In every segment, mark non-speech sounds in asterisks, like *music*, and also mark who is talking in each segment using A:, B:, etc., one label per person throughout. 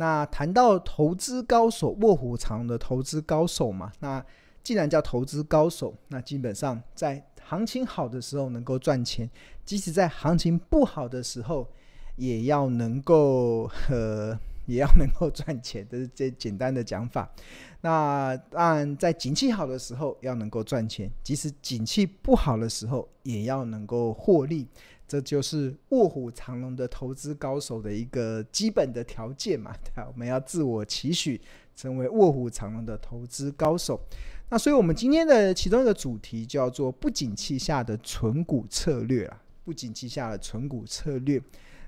A: 那谈到投资高手，卧虎藏龙的投资高手嘛，那既然叫投资高手，那基本上在行情好的时候能够赚钱，即使在行情不好的时候，也要能够 *laughs* 呃。也要能够赚钱，这是 *laughs* 最简单的讲法。那当然，在景气好的时候要能够赚钱，即使景气不好的时候也要能够获利。这就是卧虎藏龙的投资高手的一个基本的条件嘛。对，我们要自我期许，成为卧虎藏龙的投资高手。那所以，我们今天的其中一个主题叫做“不景气下的存股策略”啊，“不景气下的存股策略”。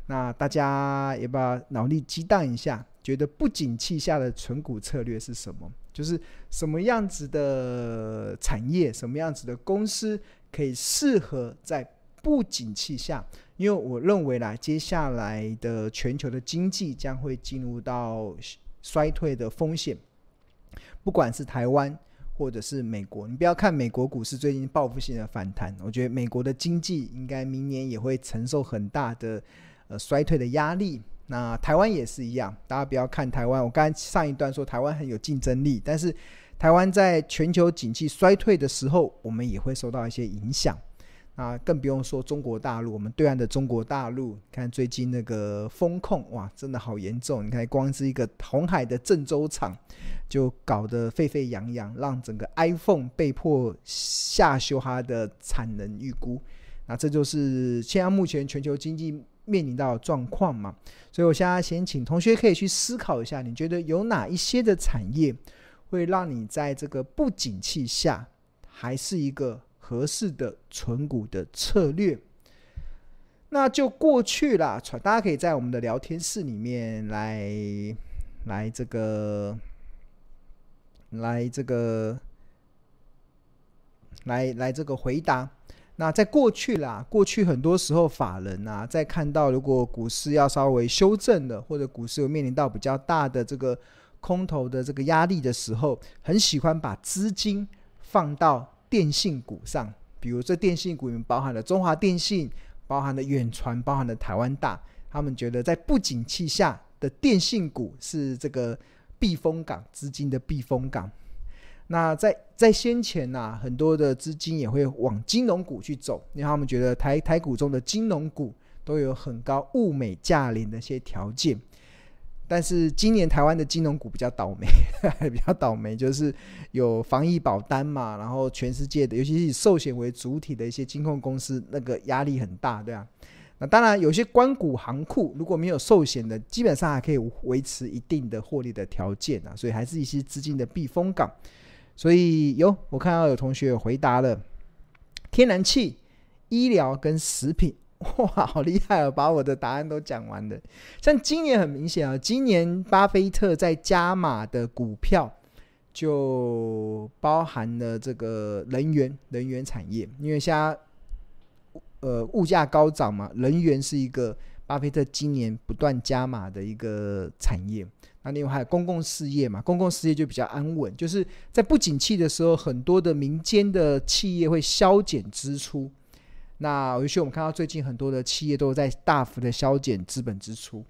A: 那大家要不要脑力激荡一下？觉得不景气下的存股策略是什么？就是什么样子的产业，什么样子的公司可以适合在不景气下？因为我认为啦，接下来的全球的经济将会进入到衰退的风险，不管是台湾或者是美国。你不要看美国股市最近报复性的反弹，我觉得美国的经济应该明年也会承受很大的。呃，衰退的压力，那台湾也是一样。大家不要看台湾，我刚才上一段说台湾很有竞争力，但是台湾在全球景气衰退的时候，我们也会受到一些影响。那更不用说中国大陆，我们对岸的中国大陆，看最近那个风控，哇，真的好严重。你看，光是一个红海的郑州厂，就搞得沸沸扬扬，让整个 iPhone 被迫下修它的产能预估。那这就是现在目前全球经济。面临到的状况嘛，所以我现在先请同学可以去思考一下，你觉得有哪一些的产业会让你在这个不景气下还是一个合适的存股的策略？那就过去了，大家可以在我们的聊天室里面来来这个来这个来来这个回答。那在过去啦，过去很多时候法人啊，在看到如果股市要稍微修正的，或者股市有面临到比较大的这个空头的这个压力的时候，很喜欢把资金放到电信股上，比如这电信股里面包含了中华电信，包含了远传，包含了台湾大，他们觉得在不景气下的电信股是这个避风港，资金的避风港。那在在先前呐、啊，很多的资金也会往金融股去走，因为他们觉得台台股中的金融股都有很高物美价廉的一些条件。但是今年台湾的金融股比较倒霉，*laughs* 比较倒霉，就是有防疫保单嘛，然后全世界的，尤其是以寿险为主体的一些金控公司，那个压力很大，对啊。那当然，有些关谷行库如果没有寿险的，基本上还可以维持一定的获利的条件啊，所以还是一些资金的避风港。所以有我看到有同学回答了，天然气、医疗跟食品，*laughs* 哇，好厉害哦！把我的答案都讲完了。像今年很明显啊，今年巴菲特在加码的股票就包含了这个能源、能源产业，因为现在呃物价高涨嘛，能源是一个巴菲特今年不断加码的一个产业。那另外还有公共事业嘛，公共事业就比较安稳，就是在不景气的时候，很多的民间的企业会削减支出。那尤其我们看到最近很多的企业都在大幅的削减资本支出，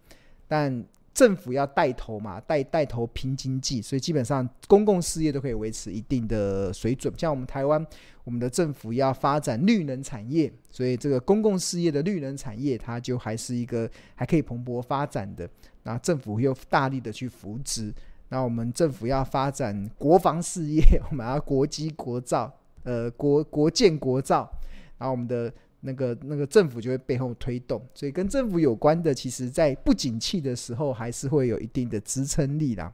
A: 但政府要带头嘛，带带头拼经济，所以基本上公共事业都可以维持一定的水准。像我们台湾，我们的政府要发展绿能产业，所以这个公共事业的绿能产业，它就还是一个还可以蓬勃发展的。那政府又大力的去扶植，那我们政府要发展国防事业，*laughs* 我们要国机国造，呃，国国建国造，然后我们的那个那个政府就会背后推动，所以跟政府有关的，其实在不景气的时候，还是会有一定的支撑力啦。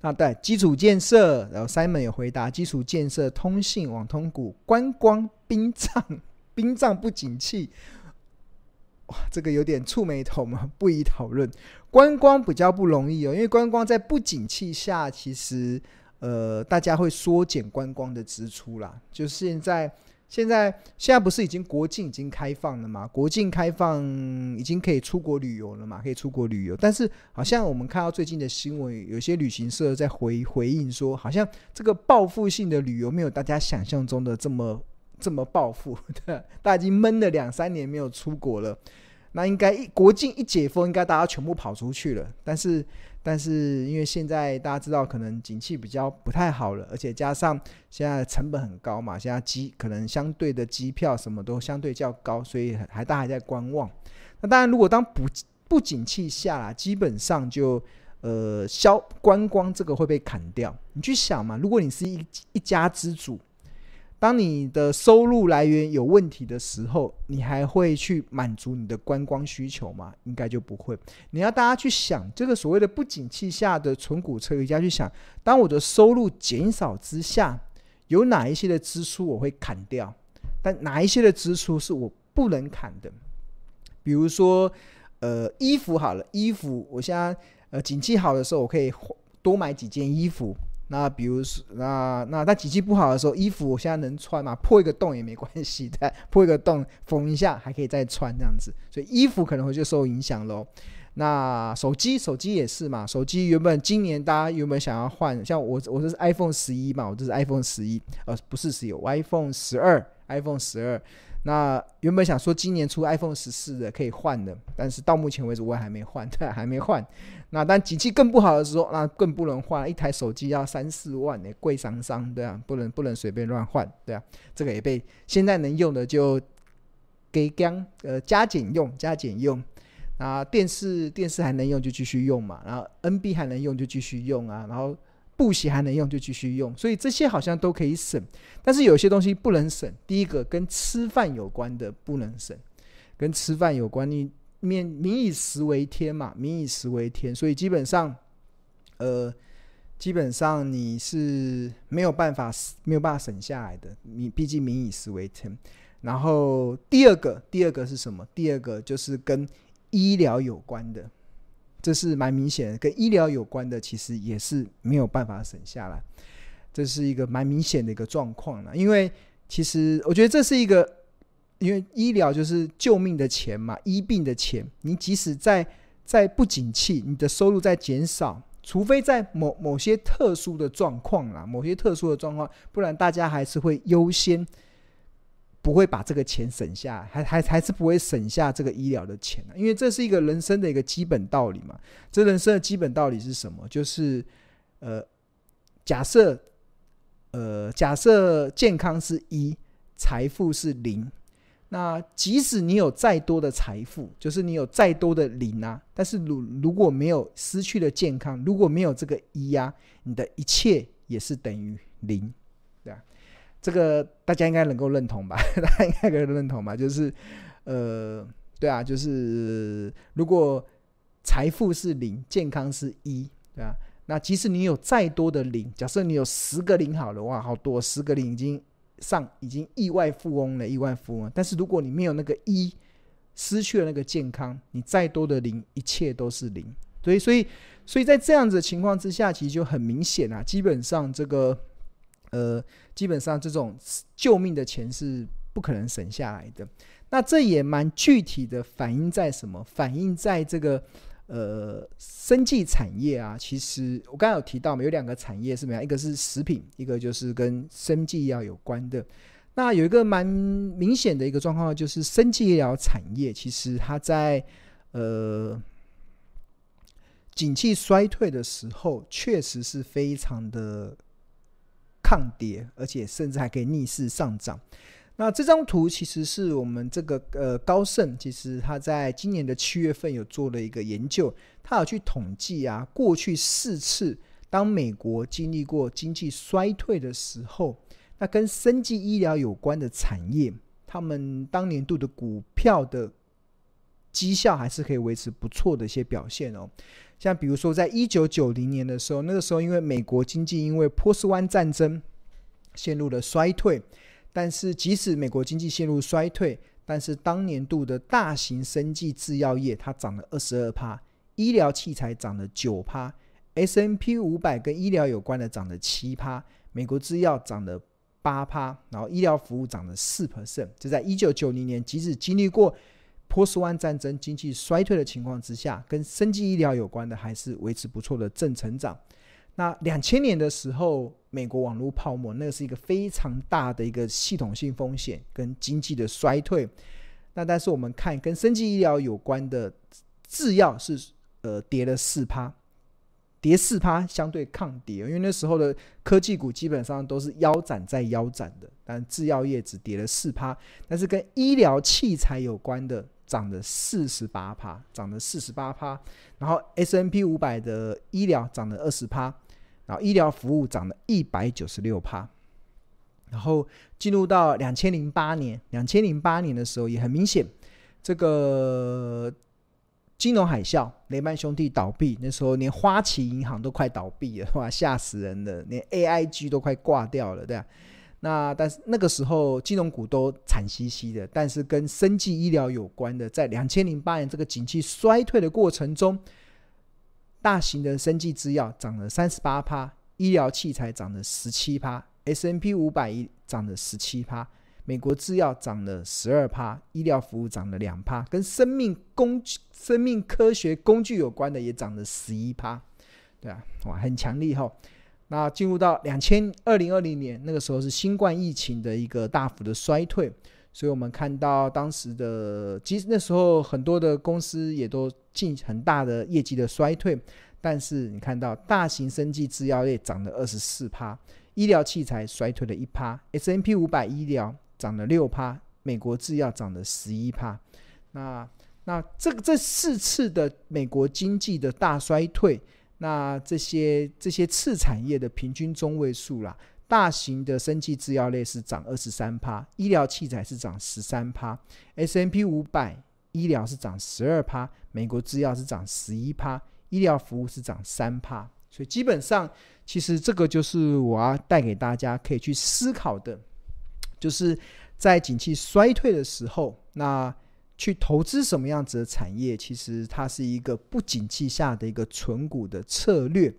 A: 那对基础建设，然后 Simon 有回答，基础建设、通信、网通股、观光、殡葬、*laughs* 殡葬不景气。哇，这个有点触眉头嘛，不宜讨论。观光比较不容易哦，因为观光在不景气下，其实呃，大家会缩减观光的支出啦。就是现在，现在，现在不是已经国境已经开放了吗？国境开放已经可以出国旅游了嘛？可以出国旅游，但是好像我们看到最近的新闻，有些旅行社在回回应说，好像这个报复性的旅游没有大家想象中的这么。这么报复，对，*laughs* 大家已经闷了两三年没有出国了。那应该一国境一解封，应该大家全部跑出去了。但是，但是因为现在大家知道，可能景气比较不太好了，而且加上现在成本很高嘛，现在机可能相对的机票什么都相对较高，所以还大家还在观望。那当然，如果当不不景气下啦，基本上就呃消观光这个会被砍掉。你去想嘛，如果你是一一家之主。当你的收入来源有问题的时候，你还会去满足你的观光需求吗？应该就不会。你要大家去想，这个所谓的不景气下的存股策略家去想，当我的收入减少之下，有哪一些的支出我会砍掉？但哪一些的支出是我不能砍的？比如说，呃，衣服好了，衣服我现在呃景气好的时候，我可以多买几件衣服。那比如说，那那在景气不好的时候，衣服我现在能穿嘛？破一个洞也没关系的，破一个洞缝一下还可以再穿这样子，所以衣服可能会就受影响喽。那手机，手机也是嘛。手机原本今年大家原本想要换，像我我这是 iPhone 十一嘛，我这是 iPhone 十一，呃，不是十一，iPhone 十二，iPhone 十二。那原本想说今年出 iPhone 十四的可以换的，但是到目前为止我还没换，*laughs* 对，还没换。那但景气更不好的时候，那更不能换，一台手机要三四万呢，贵桑桑，对啊，不能不能随便乱换，对啊，这个也被现在能用的就给降，呃，加减用，加减用。啊，电视电视还能用就继续用嘛，然后 NB 还能用就继续用啊，然后。布鞋还能用就继续用，所以这些好像都可以省，但是有些东西不能省。第一个跟吃饭有关的不能省，跟吃饭有关，你民民以食为天嘛，民以食为天，所以基本上，呃，基本上你是没有办法没有办法省下来的，你毕竟民以食为天。然后第二个，第二个是什么？第二个就是跟医疗有关的。这是蛮明显的，跟医疗有关的，其实也是没有办法省下来。这是一个蛮明显的一个状况了，因为其实我觉得这是一个，因为医疗就是救命的钱嘛，医病的钱。你即使在在不景气，你的收入在减少，除非在某某些特殊的状况啦，某些特殊的状况，不然大家还是会优先。不会把这个钱省下，还还还是不会省下这个医疗的钱，因为这是一个人生的一个基本道理嘛。这人生的基本道理是什么？就是，呃，假设，呃，假设健康是一，财富是零，那即使你有再多的财富，就是你有再多的零啊，但是如如果没有失去了健康，如果没有这个一呀，你的一切也是等于零。对吧这个大家应该能够认同吧？*laughs* 大家应该可以认同吧？就是，呃，对啊，就是如果财富是零，健康是一，对啊，那即使你有再多的零，假设你有十个零好了，哇，好多，十个零已经上，已经亿万富翁了，亿万富翁。但是如果你没有那个一，失去了那个健康，你再多的零，一切都是零。所以，所以，所以在这样子的情况之下，其实就很明显啊，基本上这个。呃，基本上这种救命的钱是不可能省下来的。那这也蛮具体的反映在什么？反映在这个呃生计产业啊。其实我刚才有提到嘛，有两个产业是什么样？一个是食品，一个就是跟生计医疗有关的。那有一个蛮明显的一个状况，就是生计医疗产业其实它在呃景气衰退的时候，确实是非常的。抗跌，而且甚至还可以逆势上涨。那这张图其实是我们这个呃高盛，其实他在今年的七月份有做了一个研究，他有去统计啊，过去四次当美国经历过经济衰退的时候，那跟生技医疗有关的产业，他们当年度的股票的绩效还是可以维持不错的一些表现哦。像比如说，在一九九零年的时候，那个时候因为美国经济因为波斯湾战争陷入了衰退，但是即使美国经济陷入衰退，但是当年度的大型生技制药业它涨了二十二趴，医疗器材涨了九趴，S&P 五百跟医疗有关的涨了七趴，美国制药涨了八趴，然后医疗服务涨了四 percent。就在一九九零年，即使经历过波斯湾战争经济衰退的情况之下，跟生技医疗有关的还是维持不错的正成长。那两千年的时候，美国网络泡沫，那是一个非常大的一个系统性风险跟经济的衰退。那但是我们看跟生技医疗有关的制药是呃跌了四趴。跌四趴相对抗跌，因为那时候的科技股基本上都是腰斩再腰斩的，但制药业只跌了四趴，但是跟医疗器材有关的涨了四十八趴，涨了四十八趴，然后 S N P 五百的医疗涨了二十趴，然后医疗服务涨了一百九十六趴，然后进入到两千零八年，两千零八年的时候也很明显，这个。金融海啸，雷曼兄弟倒闭，那时候连花旗银行都快倒闭了，哇，吓死人了！连 AIG 都快挂掉了，对吧？那但是那个时候金融股都惨兮兮的，但是跟生技医疗有关的，在两千零八年这个景气衰退的过程中，大型的生技制药涨了三十八趴，医疗器材涨了十七趴，S&P 五百一涨了十七趴。美国制药涨了十二趴，医疗服务涨了两趴，跟生命工具、生命科学工具有关的也涨了十一趴，对啊，哇，很强力哈。那进入到两千二零二零年，那个时候是新冠疫情的一个大幅的衰退，所以我们看到当时的，其实那时候很多的公司也都进很大的业绩的衰退，但是你看到大型生技制药业涨了二十四趴，医疗器材衰退了一趴，S&P 五百医疗。涨了六趴，美国制药涨了十一趴。那那这个这四次的美国经济的大衰退，那这些这些次产业的平均中位数啦，大型的生技制药类是涨二十三趴，医疗器材是涨十三趴，S&P 五百医疗是涨十二趴，美国制药是涨十一趴，医疗服务是涨三趴。所以基本上，其实这个就是我要带给大家可以去思考的。就是在景气衰退的时候，那去投资什么样子的产业，其实它是一个不景气下的一个存股的策略。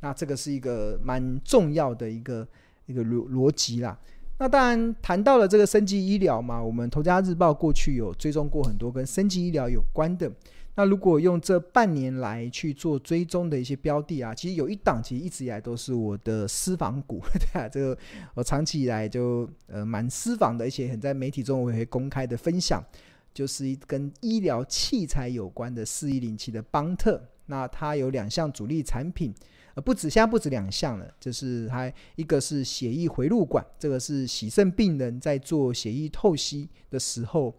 A: 那这个是一个蛮重要的一个一个逻逻辑啦。那当然谈到了这个生级医疗嘛，我们《投家日报》过去有追踪过很多跟生级医疗有关的。那如果用这半年来去做追踪的一些标的啊，其实有一档，其实一直以来都是我的私房股，*laughs* 对啊，这个我长期以来就呃蛮私房的，而且很在媒体中我也会公开的分享，就是一跟医疗器材有关的四一零七的邦特，那它有两项主力产品，呃不止，现在不止两项了，就是它一个是血液回路管，这个是洗肾病人在做血液透析的时候。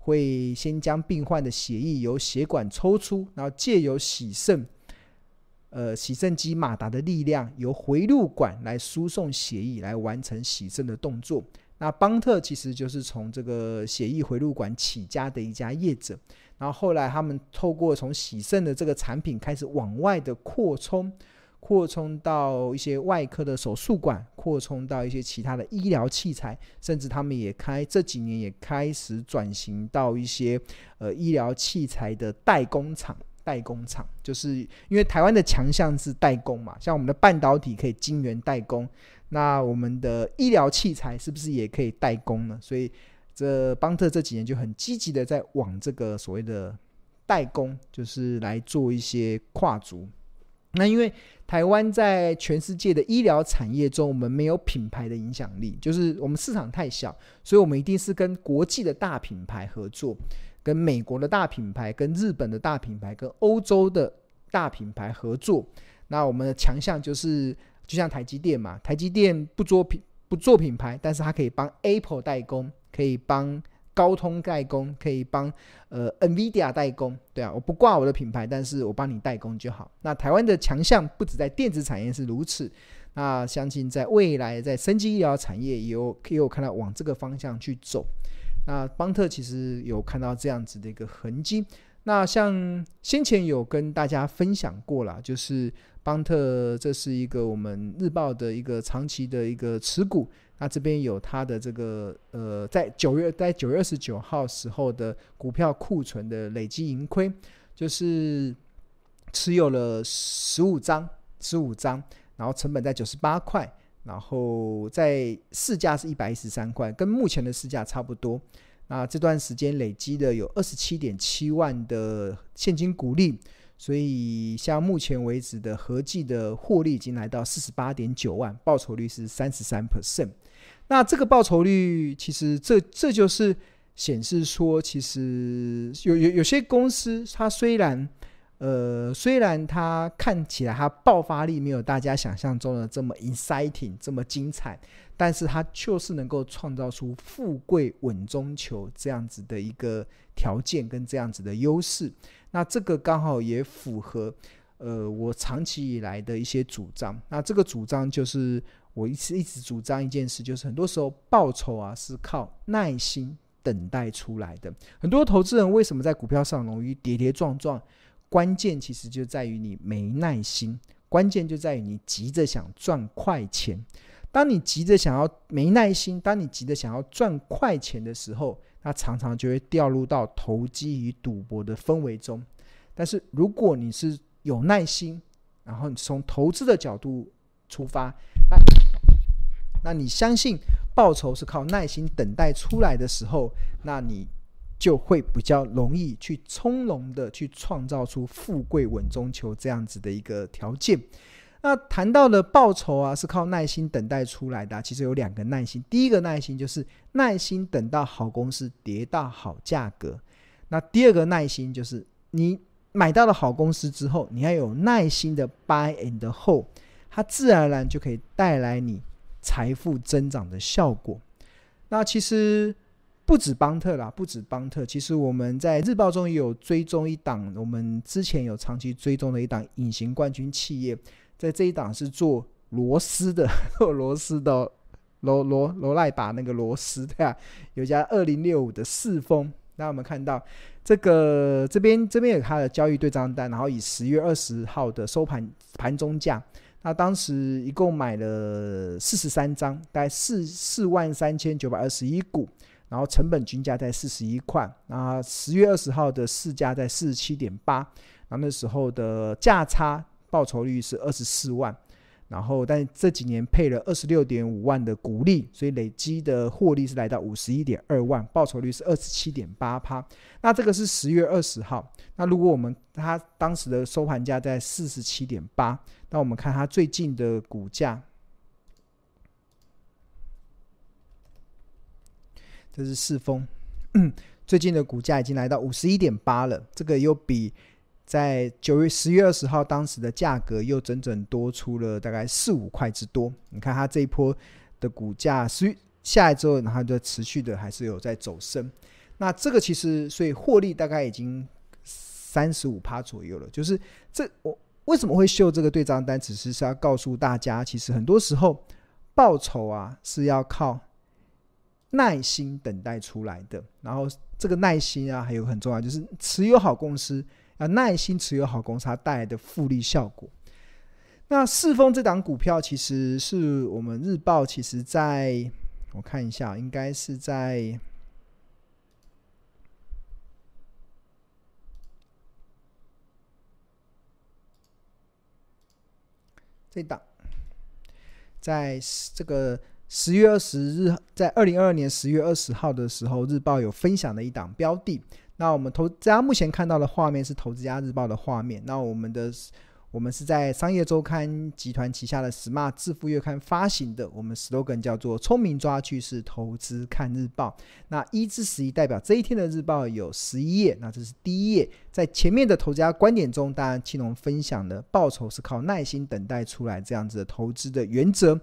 A: 会先将病患的血液由血管抽出，然后借由洗肾，呃，洗肾机马达的力量，由回路管来输送血液，来完成洗肾的动作。那邦特其实就是从这个血液回路管起家的一家业者，然后后来他们透过从洗肾的这个产品开始往外的扩充。扩充到一些外科的手术馆，扩充到一些其他的医疗器材，甚至他们也开这几年也开始转型到一些呃医疗器材的代工厂。代工厂就是因为台湾的强项是代工嘛，像我们的半导体可以晶圆代工，那我们的医疗器材是不是也可以代工呢？所以这邦特这几年就很积极的在往这个所谓的代工，就是来做一些跨足。那因为台湾在全世界的医疗产业中，我们没有品牌的影响力，就是我们市场太小，所以我们一定是跟国际的大品牌合作，跟美国的大品牌、跟日本的大品牌、跟欧洲的大品牌合作。那我们的强项就是，就像台积电嘛，台积电不做品不做品牌，但是它可以帮 Apple 代工，可以帮。高通代工可以帮呃 NVIDIA 代工，对啊，我不挂我的品牌，但是我帮你代工就好。那台湾的强项不止在电子产业是如此，那相信在未来在生技医疗产业也有也有看到往这个方向去走。那邦特其实有看到这样子的一个痕迹。那像先前有跟大家分享过了，就是邦特这是一个我们日报的一个长期的一个持股。那这边有它的这个呃，在九月在九月二十九号时候的股票库存的累积盈亏，就是持有了十五张，十五张，然后成本在九十八块，然后在市价是一百一十三块，跟目前的市价差不多。那这段时间累积的有二十七点七万的现金股利。所以，像目前为止的合计的获利已经来到四十八点九万，报酬率是三十三 percent。那这个报酬率，其实这这就是显示说，其实有有有些公司，它虽然呃虽然它看起来它爆发力没有大家想象中的这么 exciting 这么精彩，但是它就是能够创造出富贵稳中求这样子的一个条件跟这样子的优势。那这个刚好也符合呃我长期以来的一些主张。那这个主张就是我一直一直主张一件事，就是很多时候报酬啊是靠耐心。等待出来的很多投资人为什么在股票上容易跌跌撞撞？关键其实就在于你没耐心，关键就在于你急着想赚快钱。当你急着想要没耐心，当你急着想要赚快钱的时候，那常常就会掉入到投机与赌博的氛围中。但是如果你是有耐心，然后你从投资的角度出发，那那你相信？报酬是靠耐心等待出来的时候，那你就会比较容易去从容的去创造出富贵稳中求这样子的一个条件。那谈到的报酬啊，是靠耐心等待出来的，其实有两个耐心。第一个耐心就是耐心等到好公司跌到好价格。那第二个耐心就是你买到了好公司之后，你要有耐心的 buy and hold，它自然而然就可以带来你。财富增长的效果。那其实不止邦特啦，不止邦特。其实我们在日报中也有追踪一档，我们之前有长期追踪的一档隐形冠军企业，在这一档是做螺丝的，*laughs* 螺丝的螺螺螺赖把那个螺丝对啊，有家二零六五的四风。那我们看到这个这边这边有它的交易对账单，然后以十月二十号的收盘盘中价。那当时一共买了四十三张，大概四四万三千九百二十一股，然后成本均价在四十一块。那十月二十号的市价在四十七点八，然后那时候的价差报酬率是二十四万。然后，但这几年配了二十六点五万的股利，所以累积的获利是来到五十一点二万，报酬率是二十七点八趴。那这个是十月二十号。那如果我们它当时的收盘价在四十七点八，那我们看它最近的股价，这是四丰，*clears throat* 最近的股价已经来到五十一点八了，这个又比。在九月十月二十号，当时的价格又整整多出了大概四五块之多。你看它这一波的股价，是下来之后，然后就持续的还是有在走升。那这个其实，所以获利大概已经三十五趴左右了。就是这我为什么会秀这个对账单，只是是要告诉大家，其实很多时候报酬啊是要靠耐心等待出来的。然后这个耐心啊，还有很重要，就是持有好公司。啊，耐心持有好公司，它带来的复利效果。那四丰这档股票，其实是我们日报，其实在我看一下，应该是在这档，在这个十月二十日，在二零二二年十月二十号的时候，日报有分享的一档标的。那我们投大家目前看到的画面是《投资家日报》的画面。那我们的我们是在商业周刊集团旗下的 Smart 致富月刊发行的。我们 slogan 叫做“聪明抓趋势，投资看日报”。那一至十一代表这一天的日报有十一页。那这是第一页，在前面的投资家观点中，当然青龙分享的报酬是靠耐心等待出来这样子的投资的原则。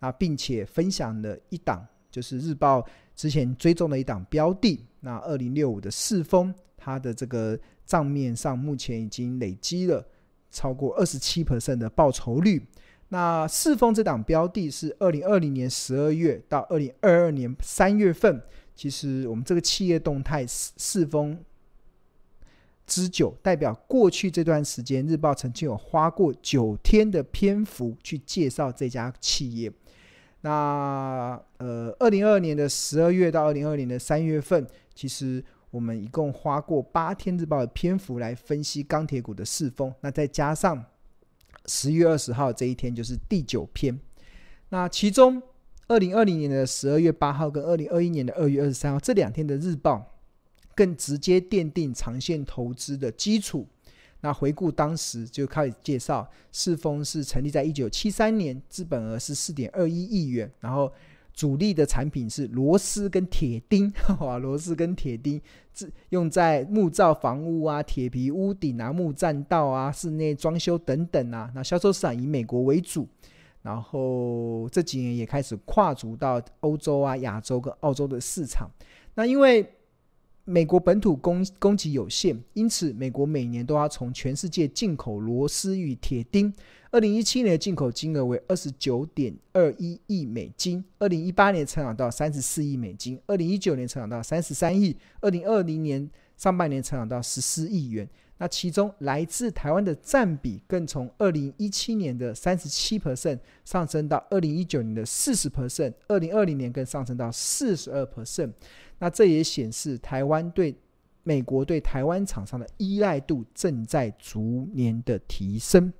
A: 啊并且分享了一档，就是日报之前追踪的一档标的。那二零六五的四丰，它的这个账面上目前已经累积了超过二十七 percent 的报酬率。那四丰这档标的是二零二零年十二月到二零二二年三月份，其实我们这个企业动态四四丰之久，代表过去这段时间日报曾经有花过九天的篇幅去介绍这家企业。那呃，二零二二年的十二月到二零二二年的三月份。其实我们一共花过八天日报的篇幅来分析钢铁股的四风，那再加上十月二十号这一天就是第九篇。那其中二零二零年的十二月八号跟二零二一年的二月二十三号这两天的日报，更直接奠定长线投资的基础。那回顾当时就开始介绍，世丰是成立在一九七三年，资本额是四点二一亿元，然后。主力的产品是螺丝跟铁钉，*laughs* 哇，螺丝跟铁钉用在木造房屋啊、铁皮屋顶啊、木栈道啊、室内装修等等啊。那销售市场以美国为主，然后这几年也开始跨足到欧洲啊、亚洲跟澳洲的市场。那因为美国本土供供给有限，因此美国每年都要从全世界进口螺丝与铁钉。二零一七年的进口金额为二十九点二一亿美金，二零一八年成长到三十四亿美金，二零一九年成长到三十三亿，二零二零年上半年成长到十四亿元。那其中来自台湾的占比更从二零一七年的三十七 percent 上升到二零一九年的四十 percent，二零二零年更上升到四十二 percent。那这也显示台湾对美国对台湾厂商的依赖度正在逐年的提升。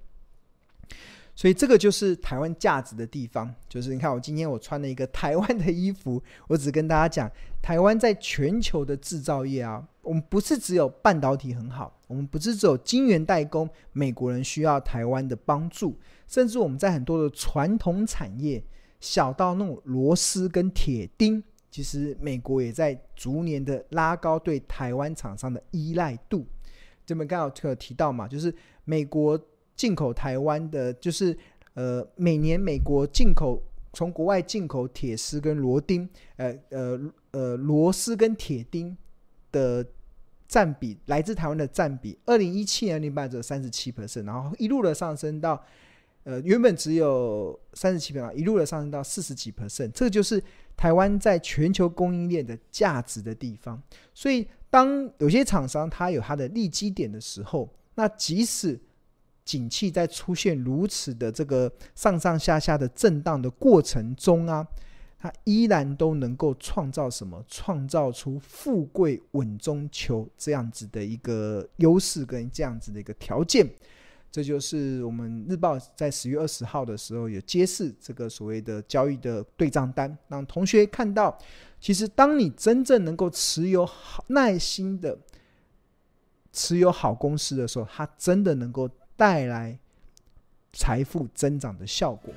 A: 所以这个就是台湾价值的地方，就是你看我今天我穿了一个台湾的衣服，我只跟大家讲，台湾在全球的制造业啊，我们不是只有半导体很好，我们不是只有晶圆代工，美国人需要台湾的帮助，甚至我们在很多的传统产业，小到那种螺丝跟铁钉，其实美国也在逐年的拉高对台湾厂商的依赖度。这边刚好有提到嘛，就是美国。进口台湾的，就是呃，每年美国进口从国外进口铁丝跟螺钉，呃呃呃，螺丝跟铁钉的占比，来自台湾的占比，二零一七年零八者三十七 percent，然后一路的上升到，呃，原本只有三十七 percent，一路的上升到四十几 percent，这就是台湾在全球供应链的价值的地方。所以，当有些厂商它有它的利基点的时候，那即使景气在出现如此的这个上上下下的震荡的过程中啊，它依然都能够创造什么？创造出富贵稳中求这样子的一个优势跟这样子的一个条件。这就是我们日报在十月二十号的时候有揭示这个所谓的交易的对账单，让同学看到，其实当你真正能够持有好耐心的持有好公司的时候，它真的能够。带来财富增长的效果。